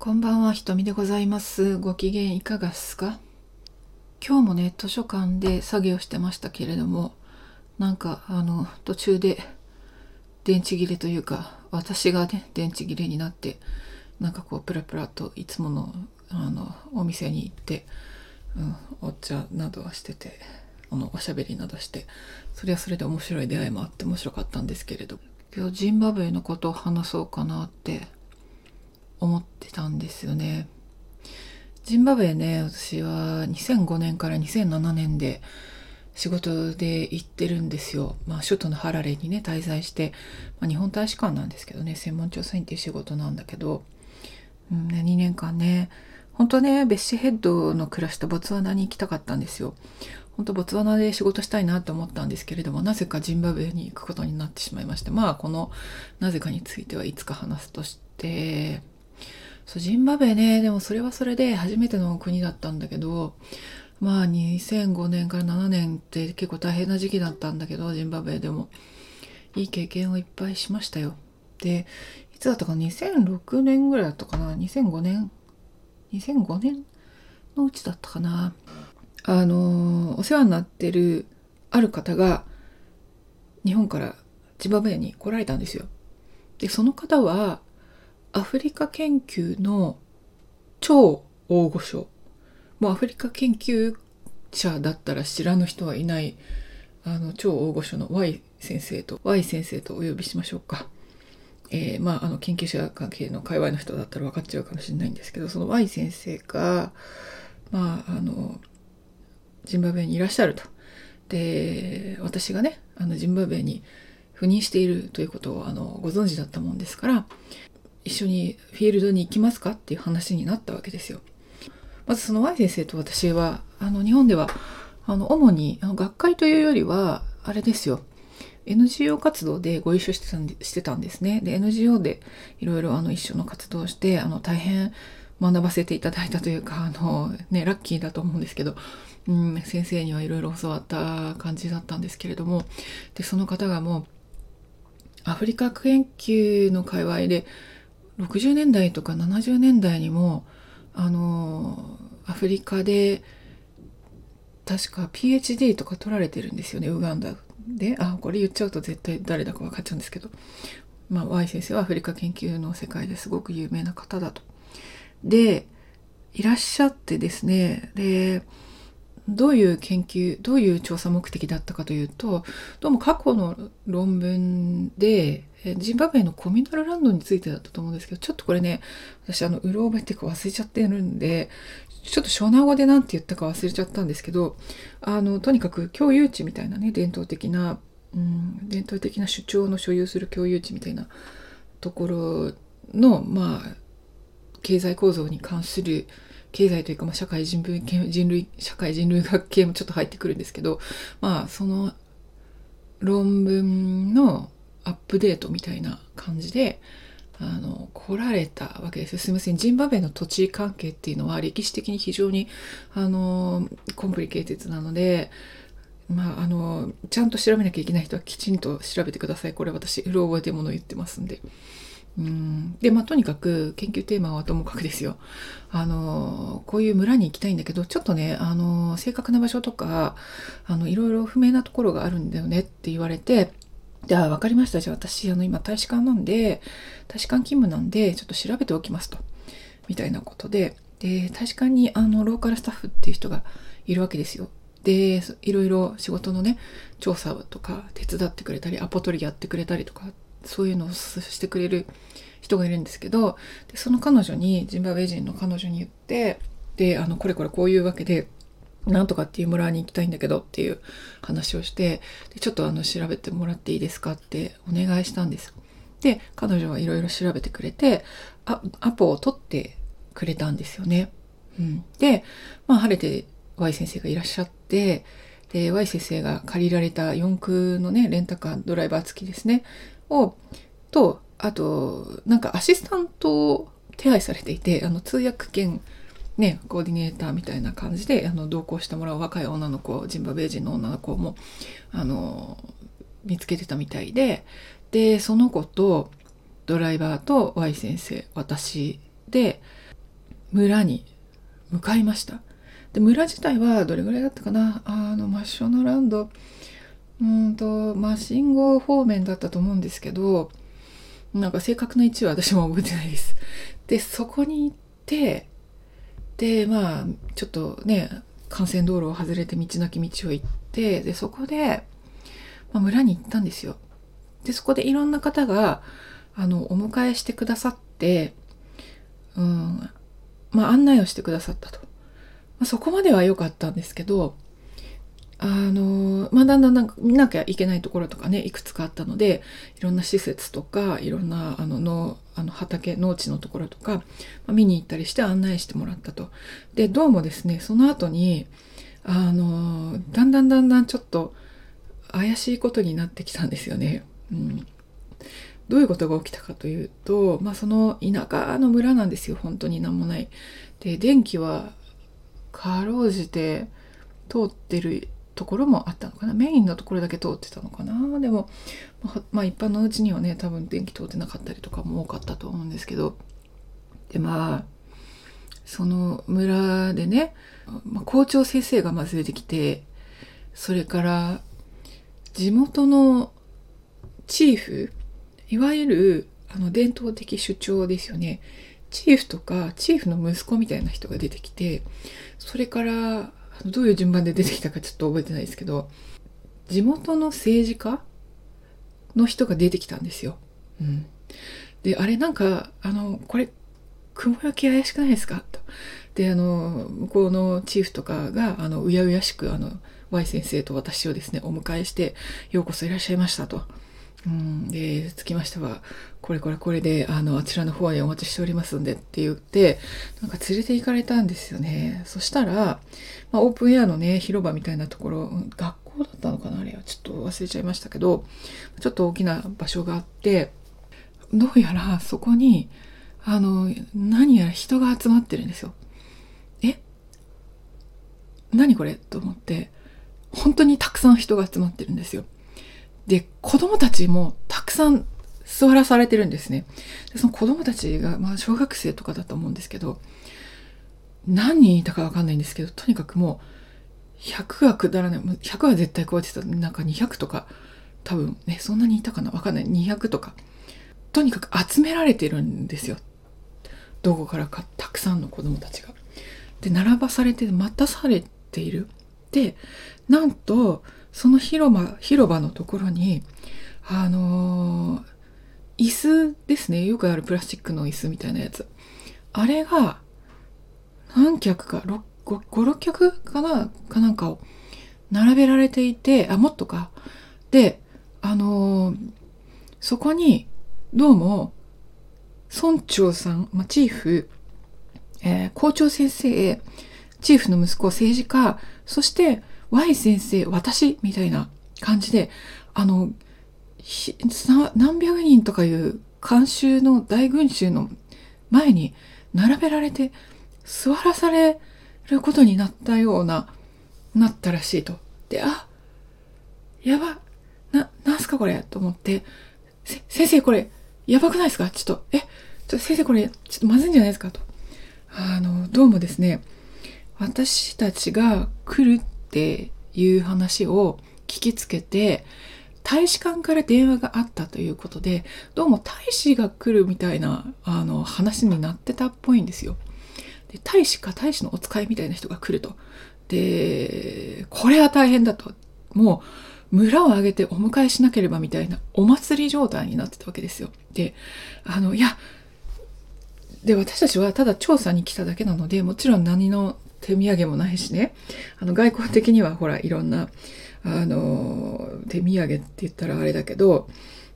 こんばんは、ひとみでございます。ご機嫌いかがですか？今日もね、図書館で作業してましたけれども、なんか、あの、途中で電池切れというか、私がね、電池切れになって、なんかこう、プラプラといつもの、あの、お店に行って、うん、お茶などはしてて、あの、おしゃべりなどして、それはそれで面白い出会いもあって面白かったんですけれど、今日ジンバブエのことを話そうかなって思ってたんですよね。ジンバブエね、私は2005年から2007年で仕事で行ってるんですよ。まあ首都のハラレにね、滞在して、まあ、日本大使館なんですけどね、専門調査員っていう仕事なんだけど、うん、2年間ね、本当ね、ベッシュヘッドの暮らしたボツワナに行きたかったんですよ。本当ボツワナで仕事したいなと思ったんですけれども、なぜかジンバブエに行くことになってしまいまして、まあこのなぜかについてはいつか話すとして、そう、ジンバブエね、でもそれはそれで初めての国だったんだけど、まあ2005年から7年って結構大変な時期だったんだけど、ジンバブエでも。いい経験をいっぱいしましたよ。で、いつだったかな ?2006 年ぐらいだったかな ?2005 年 ?2005 年のうちだったかな？あの、お世話になってるある方が日本からジンバブエに来られたんですよ。で、その方はアフリカ研究の超大御所。もうアフリカ研究者だったら知らぬ人はいない、あの、超大御所の Y 先生と、Y 先生とお呼びしましょうか。えー、まあ、あの、研究者関係の界隈の人だったら分かっちゃうかもしれないんですけど、その Y 先生が、まあ、あの、ジンバブエにいらっしゃると。で、私がね、あの、ジンバブエに赴任しているということを、あの、ご存知だったもんですから、一緒にフィールドに行きますかっていう話になったわけですよ。まずその Y 先生と私は、あの、日本では、あの、主に、あの、学会というよりは、あれですよ。NGO 活動でご一緒してたんでしてたんですね。で、NGO でいろいろあの一緒の活動をして、あの、大変学ばせていただいたというか、あの、ね、ラッキーだと思うんですけど、うん、先生にはいろいろ教わった感じだったんですけれども、で、その方がもう、アフリカ研究の界隈で、60年代とか70年代にも、あの、アフリカで、確か PhD とか取られてるんですよね、ウガンダで。あ、これ言っちゃうと絶対誰だか分かっちゃうんですけど。まあ、Y 先生はアフリカ研究の世界ですごく有名な方だと。で、いらっしゃってですね、で、どういう研究、どういう調査目的だったかというと、どうも過去の論文で、ジンバブエのコミナルランドについてだったと思うんですけど、ちょっとこれね、私あの、うろ覚えっていうか忘れちゃってるんで、ちょっと湘南語で何て言ったか忘れちゃったんですけど、あの、とにかく共有地みたいなね、伝統的な、うん、伝統的な主張の所有する共有地みたいなところの、まあ、経済構造に関する経済というか、まあ、社会人類人類社会人類学系もちょっと入ってくるんですけどまあその論文のアップデートみたいな感じであの来られたわけですすみませんジンバブエの土地関係っていうのは歴史的に非常にあのcomplicated なのでまあ、あの、ちゃんと調べなきゃいけない人はきちんと調べてください。これ私、うろ覚えでもの言ってますんで。うんで、まあ、とにかく研究テーマはともかくですよ。あの、こういう村に行きたいんだけど、ちょっとね、あの、正確な場所とか、あの、いろいろ不明なところがあるんだよねって言われて、じゃあ分かりました。じゃあ私、あの、今大使館なんで、大使館勤務なんで、ちょっと調べておきますと。みたいなことで、で、大使館にあの、ローカルスタッフっていう人がいるわけですよ。で、いろいろ仕事のね、調査とか手伝ってくれたり、アポ取りやってくれたりとか、そういうのをしてくれる人がいるんですけど、でその彼女に、ジンバブエ人の彼女に言って、で、あの、これこれこういうわけで、なんとかっていう村に行きたいんだけどっていう話をして、でちょっとあの、調べてもらっていいですかってお願いしたんです。で、彼女はいろいろ調べてくれて、あアポを取ってくれたんですよね。うん。で、まあ晴れて Y 先生がいらっしゃって、で、Y 先生が借りられた四駆のね、レンタカー、ドライバー付きですね、を、と、あと、なんかアシスタントを手配されていて、あの、通訳兼、ね、コーディネーターみたいな感じで、あの、同行してもらう若い女の子、ジンバブエ人の女の子も、あの、見つけてたみたいで、で、その子と、ドライバーと Y 先生、私で、村に向かいました。で村自体はどれぐらいだったかな？あのマッショナランドうんとまあ信号方面だったと思うんですけどなんか正確な位置は私も覚えてないです。でそこに行ってでまあちょっとね幹線道路を外れて道なき道を行ってでそこで、まあ、村に行ったんですよ。でそこでいろんな方があのお迎えしてくださってうんまあ案内をしてくださったと、まあ、そこまでは良かったんですけどあのまあ、だんだんなんか見なきゃいけないところとかねいくつかあったのでいろんな施設とかいろんなあののあの畑農地のところとか、まあ、見に行ったりして案内してもらったと。でどうもですねその後にあのだんだんだんだんちょっと怪しいことになってきたんですよね。うん、どういうことが起きたかというと、まあ、その田舎の村なんですよ本当に何もない。で電気はかろうじて通ってるところもあったのかな。メインのところだけ通ってたのかな。でも、まあ、一般のうちにはね多分電気通ってなかったりとかも多かったと思うんですけど。でまあその村でね、まあ、校長先生がまず出てきてそれから地元のチーフいわゆるあの伝統的主張ですよね。チーフとかチーフの息子みたいな人が出てきてそれからどういう順番で出てきたかちょっと覚えてないですけど、地元の政治家の人が出てきたんですよ。うん。で、あれなんか、あの、これ、雲行き怪しくないですか？と。で、あの、向こうのチーフとかが、あの、うやうやしく、あの、Y 先生と私をですね、お迎えして、ようこそいらっしゃいましたと。うん、で、つきましては、これこれこれで、あの、あちらの方へお待ちしておりますんでって言って、なんか連れて行かれたんですよね。そしたら、まあ、オープンエアのね、広場みたいなところ、学校だったのかなあれは。ちょっと忘れちゃいましたけど、ちょっと大きな場所があって、どうやらそこに、あの、何やら人が集まってるんですよ。え？何これ？と思って、本当にたくさん人が集まってるんですよ。で、子供たちもたくさん座らされてるんですね。でその子供たちが、まあ小学生とかだと思うんですけど、何人いたかわかんないんですけど、とにかくもう、100がくだらない。100は絶対超えてた。なんか200とか、多分ね、そんなにいたかなわかんない。200とか。とにかく集められてるんですよ。どこからかたくさんの子供たちが。で、並ばされて待たされている。で、なんと、その広場、広場のところに、あのー、椅子ですね。よくあるプラスチックの椅子みたいなやつ。あれが、何脚か、5、6脚かな？かなんかを並べられていて、あ、もっとか。で、あのー、そこに、どうも、村長さん、まあ、チーフ、えー、校長先生、チーフの息子、政治家、そして、Y 先生、私、みたいな感じで、あの、何百人とかいう監修の大群衆の前に並べられて座らされることになったような、なったらしいと。で、あ、やば、な、なんすかこれと思って、先生これ、やばくないですか？ちょっと、え、ちょっと先生これ、ちょっとまずいんじゃないですか？と。あの、どうもですね、私たちが来るっていう話を聞きつけて、大使館から電話があったということで、どうも大使が来るみたいなあの話になってたっぽいんですよ。で大使か大使のお使いみたいな人が来ると。で、これは大変だと。もう村を挙げてお迎えしなければみたいなお祭り状態になってたわけですよ。で、あの、いや、で、私たちはただ調査に来ただけなので、もちろん何の手土産もないしね、あの外交的にはほらいろんな、あの、手土産って言ったらあれだけど、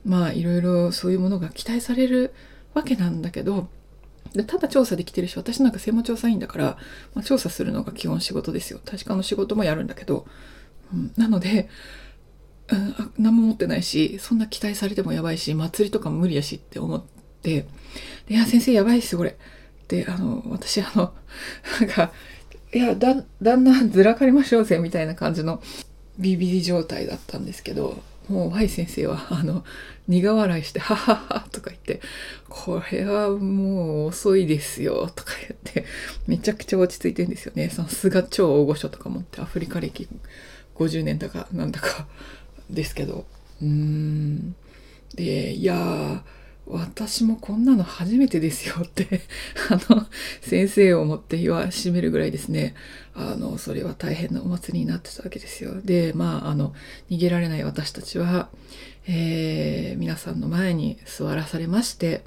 まあいろいろそういうものが期待されるわけなんだけど、でただ調査できてるし、私なんか専門調査員だから、まあ、調査するのが基本仕事ですよ。大使館の仕事もやるんだけど、うん、なので、うん、何も持ってないし、そんな期待されてもやばいし、祭りとかも無理やしって思って、でいや、先生やばいっす、これ。で、あの、私、あの、なんか、いやだだんだんずらかりましょうぜみたいな感じのビビり状態だったんですけどもう Y 先生はあの苦笑いして「ははは」とか言って「これはもう遅いですよ」とか言ってめちゃくちゃ落ち着いてるんですよね。さすが超大御所とか持ってアフリカ歴50年だかなんだかですけど。うーん。でいやー私もこんなの初めてですよって あの、先生を持って言わしめるぐらいですね、あの、それは大変なお祭りになってたわけですよ。で、まあ、あの、逃げられない私たちは、えー、皆さんの前に座らされまして、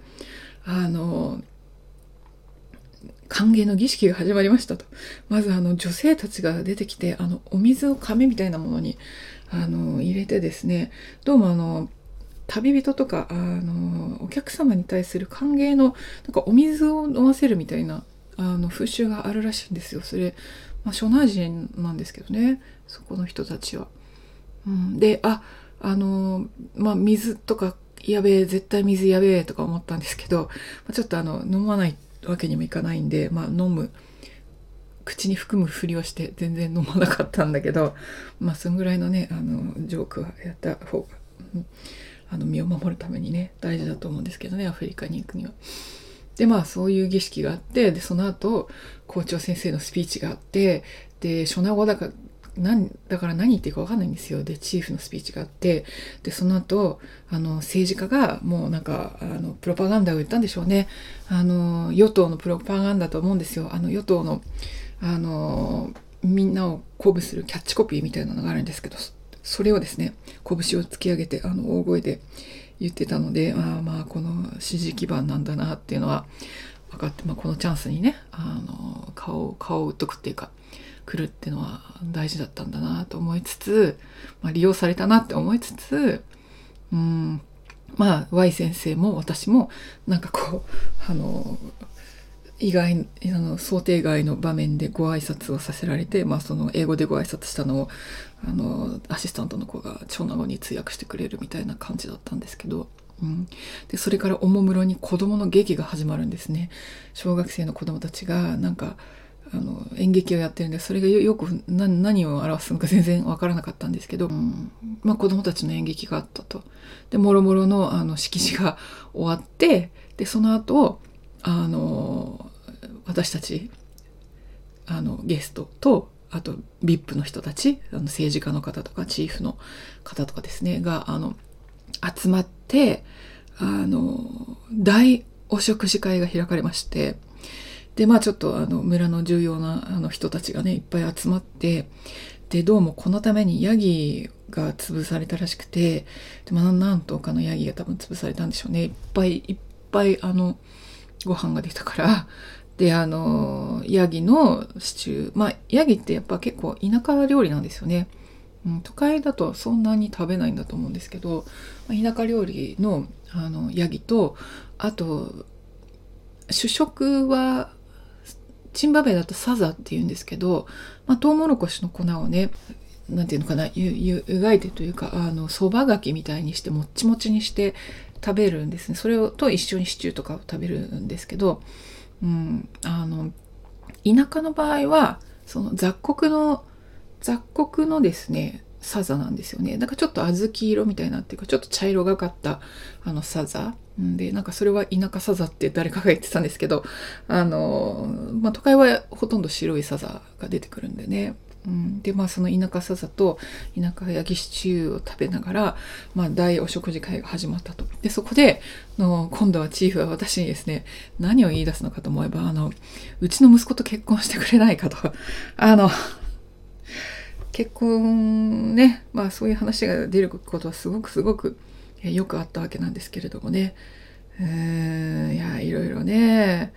あの、歓迎の儀式が始まりましたと。まずあの女性たちが出てきて、あのお水を亀みたいなものにあの入れてですね、どうもあの旅人とかあのお客様に対する歓迎のなんかお水を飲ませるみたいなあの風習があるらしいんですよそれ、まあ、諸内人なんですけどねそこの人たちは。うん、でああのまあ水とかやべえ絶対水やべえとか思ったんですけど、まあ、ちょっとあの飲まないわけにもいかないんで、まあ、飲む口に含むふりをして全然飲まなかったんだけどまあそんぐらいのねあのジョークはやった方が。うんあの身を守るためにね大事だと思うんですけどねアフリカに行くには。でまあそういう儀式があってでその後校長先生のスピーチがあってで初名語だから何だから何言っていいか分かんないんですよ。でチーフのスピーチがあってでその後あの政治家がもうなんかあのプロパガンダを言ったんでしょうね。あの与党のプロパガンダと思うんですよ。あの与党のあのみんなを鼓舞するキャッチコピーみたいなのがあるんですけどそれをですね拳を突き上げてあの大声で言ってたのであまあこの支持基盤なんだなっていうのは分かって、まあ、このチャンスにねあの顔顔を打っとくっていうか来るっていうのは大事だったんだなと思いつつ、まあ、利用されたなって思いつつうんまあ Y 先生も私もなんかこうあの意外あの想定外の場面でご挨拶をさせられて、まあ、その英語でご挨拶したのをあのアシスタントの子が長男に通訳してくれるみたいな感じだったんですけど、うん、でそれからおもむろに子どもの劇が始まるんですね。小学生の子どもたちがなんかあの演劇をやってるんでそれがよく何を表すのか全然わからなかったんですけど、うん、まあ、子どもたちの演劇があったと。でもろもろのあの式辞が終わってでその後あの私たちあのゲストとあと VIP の人たちあの政治家の方とかチーフの方とかですねがあの集まってあの大お食事会が開かれましてでまあちょっとあの村の重要なあの人たちがねいっぱい集まってでどうもこのためにヤギが潰されたらしくてで、まあ、何頭かのヤギが多分潰されたんでしょうね。いっぱいいっぱいあのご飯が出たからであのヤギのシチュー。まあヤギってやっぱ結構田舎料理なんですよね、うん、都会だとそんなに食べないんだと思うんですけど、まあ、田舎料理のあのヤギとあと主食はチンバベだとサザっていうんですけど、まあ、トウモロコシの粉をねなんていうのかな湯がいてというかあのそばがきみたいにしてもっちもちにして食べるんですね。それをと一緒にシチューとかを食べるんですけど、うん、あの田舎の場合はその雑穀の雑穀のですねサザなんですよね。なんかちょっと小豆色みたいなっていうかちょっと茶色がかったあのサザでなんかそれは田舎サザって誰かが言ってたんですけどあの、まあ、都会はほとんど白いサザが出てくるんでね。うん、でまあその田舎さざと田舎焼きシチューを食べながら、まあ、大お食事会が始まったと。でそこでの今度はチーフは私にですね何を言い出すのかと思えばあのうちの息子と結婚してくれないかと。あの結婚ねまあそういう話が出ることはすごくすごくよくあったわけなんですけれどもね。うんいやいろいろね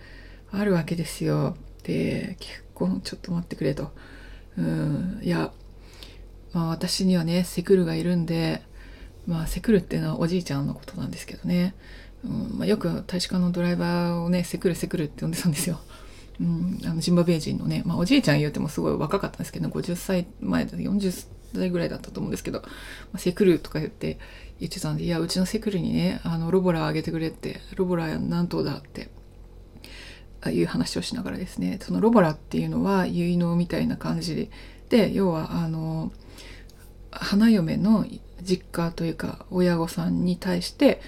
あるわけですよ。で結婚ちょっと待ってくれと。うん。いやまあ私にはねセクルがいるんでまあセクルっていうのはおじいちゃんのことなんですけどね、うん。まあ、よく大使館のドライバーをねセクルセクルって呼んでたんですよ。うん、あのジンバブエ人のね、まあ、おじいちゃん言うてもすごい若かったんですけど、50歳前で40歳ぐらいだったと思うんですけど、まあ、セクルとか言って言ってたんでいやうちのセクルにねあのロボラーあげてくれってロボラー何頭だっていう話をしながらですねそのロボラっていうのは結納みたいな感じで要はあの花嫁の実家というか親御さんに対して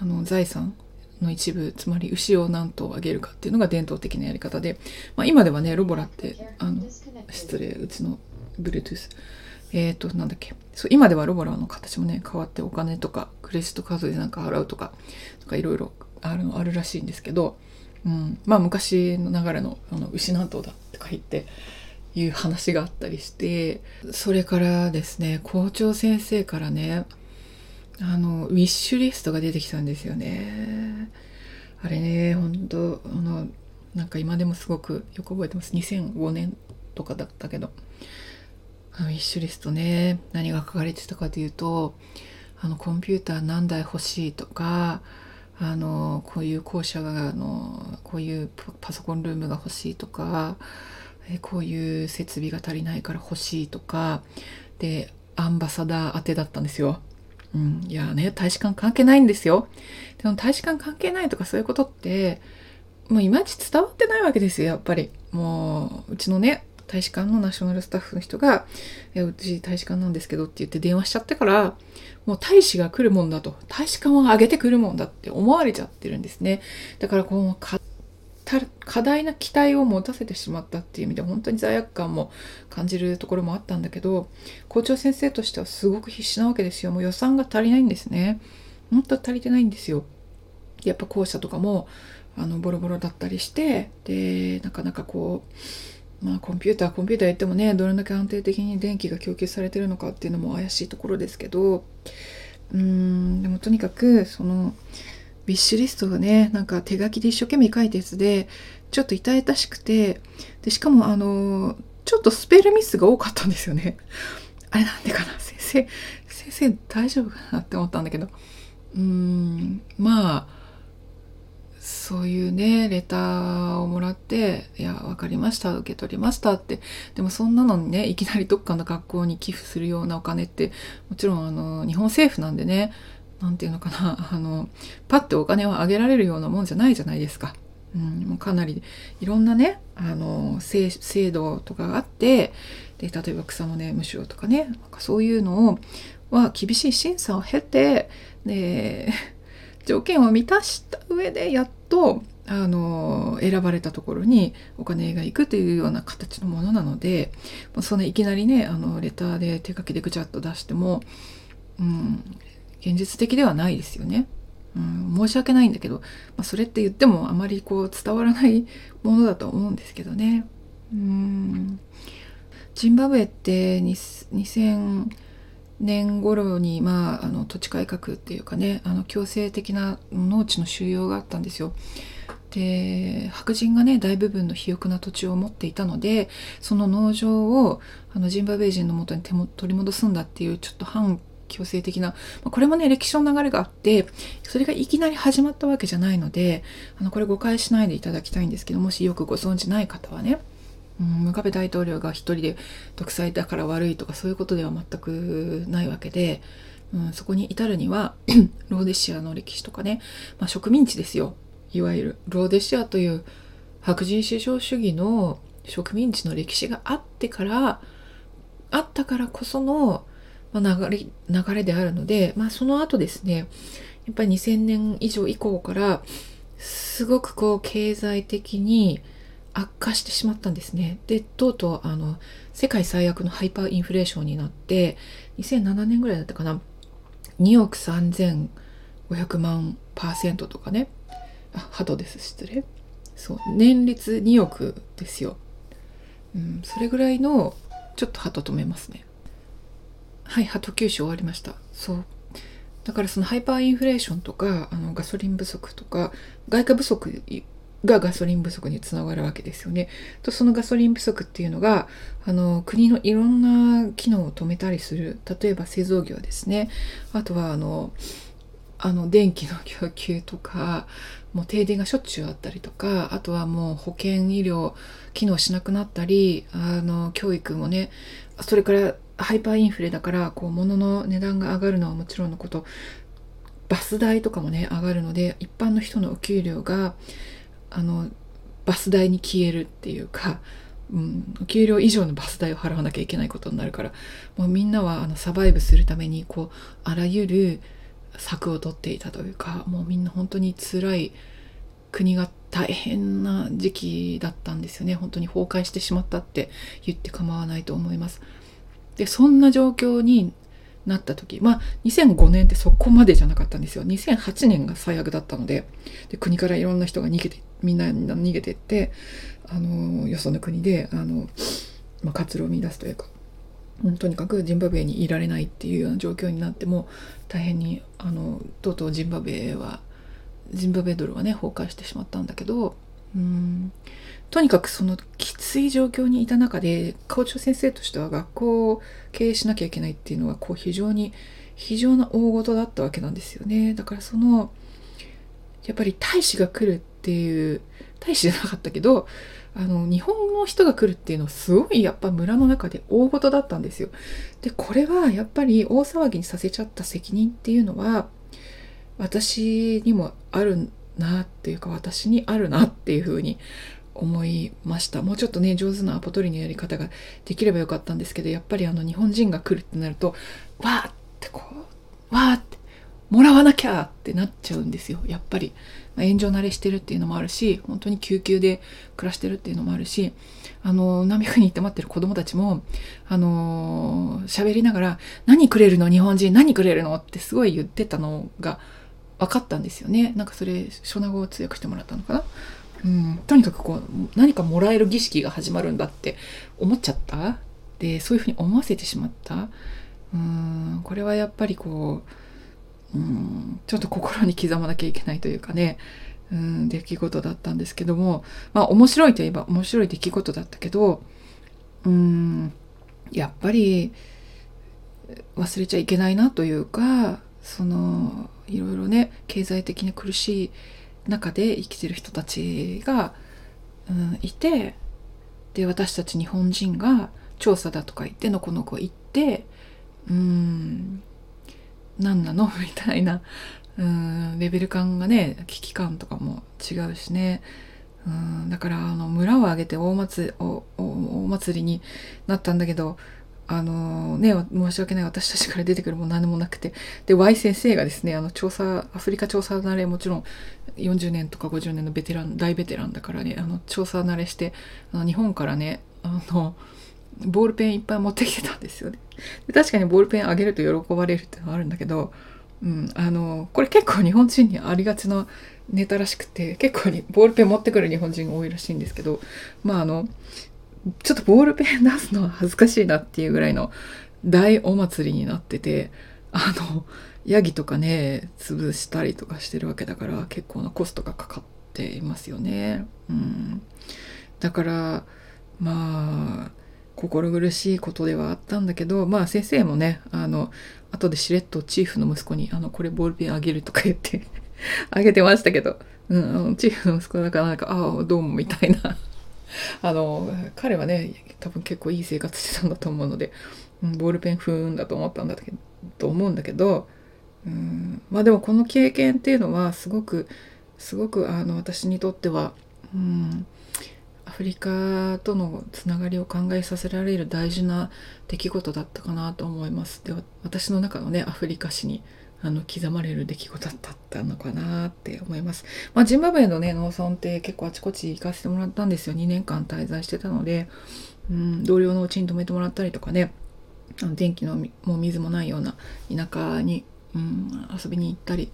あの財産の一部つまり牛を何頭あげるかっていうのが伝統的なやり方で、まあ、今ではねロボラってあの失礼うちの Bluetooth えっ、ー、となんだっけ。そう今ではロボラの形もね変わってお金とかクレジットカードでなんか払うとかとかいろいろあるあるらしいんですけど、うん、まあ昔の流れのあの牛何頭だって書いていう話があったりしてそれからですね校長先生からねあのウィッシュリストが出てきたんですよね。あれね本当あのなんか今でもすごくよく覚えてます。2005年とかだったけど。あのウィッシュリストね何が書かれてたかというとあのコンピューター何台欲しいとかあのこういう校舎があのこういうパソコンルームが欲しいとかえこういう設備が足りないから欲しいとかでアンバサダー宛てだったんですよ。うん、いやね大使館関係ないんですよ。でも大使館関係ないとかそういうことってもういまいち伝わってないわけですよやっぱり。もううちのね大使館のナショナルスタッフの人が「いやうち大使館なんですけど」って言って電話しちゃってからもう大使が来るもんだと。大使館を上げてくるもんだって思われちゃってるんですね。だからこの過大な期待を持たせてしまったっていう意味で本当に罪悪感も感じるところもあったんだけど校長先生としてはすごく必死なわけですよ。もう予算が足りないんですね。本当足りてないんですよ。やっぱ校舎とかもあのボロボロだったりしてでなかなかこうまあコンピューターコンピューター言ってもねどれだけ安定的に電気が供給されてるのかっていうのも怪しいところですけどうーんでもとにかくそのビッシュリストがね、なんか手書きで一生懸命書いたやつで、ちょっと痛々しくて、で、しかもあの、ちょっとスペルミスが多かったんですよね。あれなんでかな？先生、先生大丈夫かなって思ったんだけど。うーん、まあ、そういうね、レターをもらって、いや、わかりました、受け取りましたって。でもそんなのにね、いきなりどっかの学校に寄付するようなお金って、もちろんあの、日本政府なんでね、何て言うのかな あのパッてお金をあげられるようなもんじゃないじゃないですか。うん、もうかなりいろんなねあの制度とかがあってで例えば草の根無償とかねなんかそういうのをは厳しい審査を経てで条件を満たした上でやっとあの選ばれたところにお金が行くというような形のものなのでそのいきなりねあのレターで手書きでぐちゃっと出しても、うん、現実的ではないですよね。うん、申し訳ないんだけど、まあ、それって言ってもあまりこう伝わらないものだと思うんですけどね。うんジンバブエって2000年頃に、まあ、あの土地改革っていうかねあの強制的な農地の収容があったんですよ。で白人がね大部分の肥沃な土地を持っていたのでその農場をあのジンバブエ人のもとに手も取り戻すんだっていうちょっと反強制的な、まこれもね、歴史の流れがあって、それがいきなり始まったわけじゃないので、あの、これ誤解しないでいただきたいんですけど、もしよくご存知ない方はね、うん、ムカベ大統領が一人で独裁だから悪いとかそういうことでは全くないわけで、うん、そこに至るには ローデシアの歴史とかね、まあ、植民地ですよ。いわゆるローデシアという白人至上主義の植民地の歴史があってからあったからこそのまあ、流れ流れであるので、まあ、その後ですねやっぱり2000年以上以降からすごくこう経済的に悪化してしまったんですね。でとうとうあの世界最悪のハイパーインフレーションになって2007年ぐらいだったかな。2億3500万パーセントとかね。あ鳩です。失礼。そう。年率2億ですよ、うん、それぐらいのちょっと鳩止めますね。はい、鳩九州終わりました。そう。だからそのハイパーインフレーションとか、あのガソリン不足とか、外貨不足がガソリン不足につながるわけですよね。とそのガソリン不足っていうのがあの国のいろんな機能を止めたりする例えば製造業ですねあとはあのあの電気の供給とかもう停電がしょっちゅうあったりとかあとはもう保険医療機能しなくなったりあの教育もねそれからハイパーインフレだからこう物の値段が上がるのはもちろんのことバス代とかもね上がるので一般の人のお給料があのバス代に消えるっていうかうん、給料以上のバス代を払わなきゃいけないことになるからもうみんなはあのサバイブするためにこうあらゆる策を取っていたというかもうみんな本当に辛い国が大変な時期だったんですよね。本当に崩壊してしまったって言って構わないと思います。でそんな状況になった時まあ2005年ってそこまでじゃなかったんですよ。2008年が最悪だったのでで国からいろんな人が逃げてみんな逃げてってあのよその国であの、まあ、活路を見出すというかうんとにかくジンバブエにいられないっていうような状況になっても大変にあのとうとうジンバブエはジンバブエドルはね崩壊してしまったんだけどうんとにかくそのきつい状況にいた中で校長先生としては学校を経営しなきゃいけないっていうのはこう非常に非常な大事だったわけなんですよね。だからそのやっぱり大使が来るっていう大使じゃなかったけどあの日本の人が来るっていうのはすごいやっぱ村の中で大事だったんですよ。でこれはやっぱり大騒ぎにさせちゃった責任っていうのは私にもあるなっていうか私にあるなっていうふうに思いましたもうちょっとね上手なアポ取りのやり方ができればよかったんですけどやっぱりあの日本人が来るってなるとわーってこうわーってもらわなきゃってなっちゃうんですよ。やっぱり、まあ、炎上慣れしてるっていうのもあるし本当に救急で暮らしてるっていうのもあるしあの何百人って待ってる子供たちもあの喋りながら「何くれるの？日本人何くれるの?」ってすごい言ってたのが分かったんですよね。なんかそれ初名語を通訳してもらったのかな？うん、とにかくこう何かもらえる儀式が始まるんだって思っちゃった？でそういうふうに思わせてしまった？うん。これはやっぱりこううん。ちょっと心に刻まなきゃいけないというかね。うん出来事だったんですけども。まあ面白いといえば面白い出来事だったけどうんやっぱり忘れちゃいけないなというかそのいろいろね経済的に苦しい中で生きてる人たちが、うん、いてで私たち日本人が調査だとか言ってのこの子行ってうん何なの？みたいな。うんレベル感がね危機感とかも違うしね。うんだからあの村を挙げて大祭大祭りになったんだけどあのね、申し訳ない。私たちから出てくるも何もなくて。で Y 先生がですねあの調査アフリカ調査慣れもちろん40年とか50年のベテラン大ベテランだからねあの調査慣れしてあの日本からねあのボールペンいっぱい持ってきてたんですよねで確かにボールペンあげると喜ばれるっていうのはあるんだけど、うん、あのこれ結構日本人にありがちなネタらしくて結構にボールペン持ってくる日本人多いらしいんですけどまああのちょっとボールペン出すのは恥ずかしいなっていうぐらいの大お祭りになってて、あの、ヤギとかね、潰したりとかしてるわけだから、結構なコストがかかっていますよね。うん。だから、まあ、心苦しいことではあったんだけど、まあ先生もね、あの、後でしれっとチーフの息子に、あの、これボールペンあげるとか言って あげてましたけど、うん、チーフの息子だからなんか、ああ、どうもみたいな。あの彼はね多分結構いい生活してたんだと思うので、うん、ボールペンふーんだと思ったんだけどと思うんだけど、うん、まあでもこの経験っていうのはすごくすごくあの私にとっては、うん、フリカとのつながりを考えさせられる大事な出来事だったかなと思います。で私の中のねアフリカ史にあの刻まれる出来事だったのかなって思います。まあ、ジンバブエのね農村って結構あちこち行かせてもらったんですよ。2年間滞在してたので、うん、同僚のうちに泊めてもらったりとかね、あの電気のもう水もないような田舎に、うん、遊びに行ったり、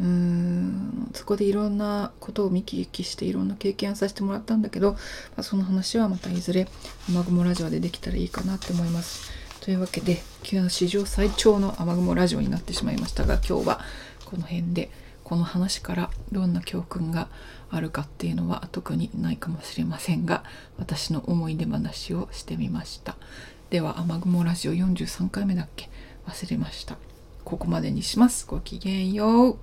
うーんそこでいろんなことを見聞きしていろんな経験させてもらったんだけど、まあ、その話はまたいずれ雨雲ラジオでできたらいいかなって思います。というわけで昨日の史上最長の雨雲ラジオになってしまいましたが今日はこの辺でこの話からどんな教訓があるかっていうのは特にないかもしれませんが私の思い出話をしてみました。では雨雲ラジオ43回目だっけ？忘れました。ここまでにします。ごきげんよう。